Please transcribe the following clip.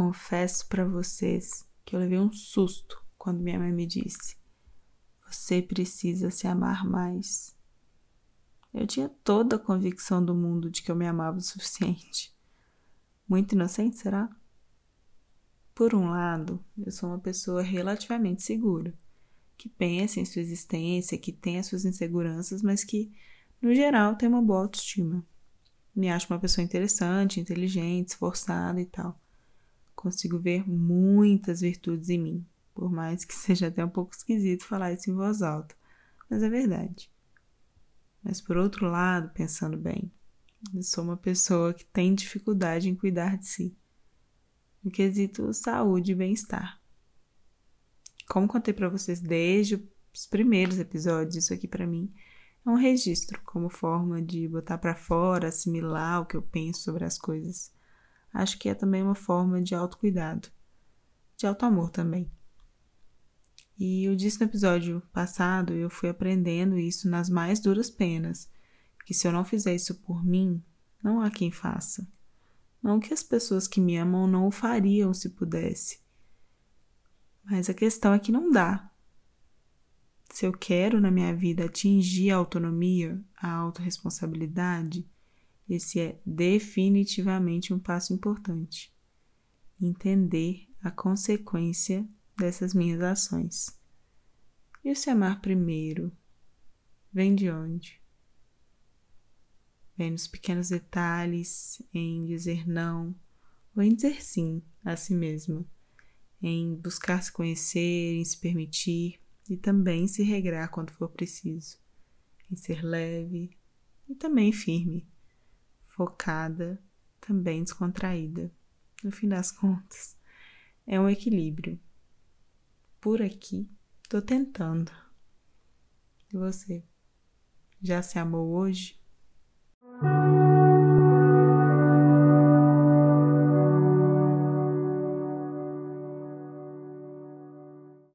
Confesso para vocês que eu levei um susto quando minha mãe me disse: Você precisa se amar mais. Eu tinha toda a convicção do mundo de que eu me amava o suficiente. Muito inocente, será? Por um lado, eu sou uma pessoa relativamente segura, que pensa em sua existência, que tem as suas inseguranças, mas que, no geral, tem uma boa autoestima. Me acho uma pessoa interessante, inteligente, esforçada e tal consigo ver muitas virtudes em mim, por mais que seja até um pouco esquisito falar isso em voz alta, mas é verdade. Mas por outro lado, pensando bem, eu sou uma pessoa que tem dificuldade em cuidar de si, no quesito saúde e bem-estar. Como contei para vocês desde os primeiros episódios, isso aqui para mim é um registro como forma de botar para fora, assimilar o que eu penso sobre as coisas acho que é também uma forma de autocuidado, de autoamor também. E eu disse no episódio passado, eu fui aprendendo isso nas mais duras penas, que se eu não fizer isso por mim, não há quem faça. Não que as pessoas que me amam não o fariam se pudesse. Mas a questão é que não dá. Se eu quero na minha vida atingir a autonomia, a autorresponsabilidade, esse é definitivamente um passo importante. Entender a consequência dessas minhas ações. E o se amar primeiro vem de onde? Vem nos pequenos detalhes, em dizer não ou em dizer sim a si mesma, em buscar se conhecer, em se permitir e também se regrar quando for preciso, em ser leve e também firme focada, também descontraída. No fim das contas, é um equilíbrio. Por aqui, tô tentando. E você? Já se amou hoje?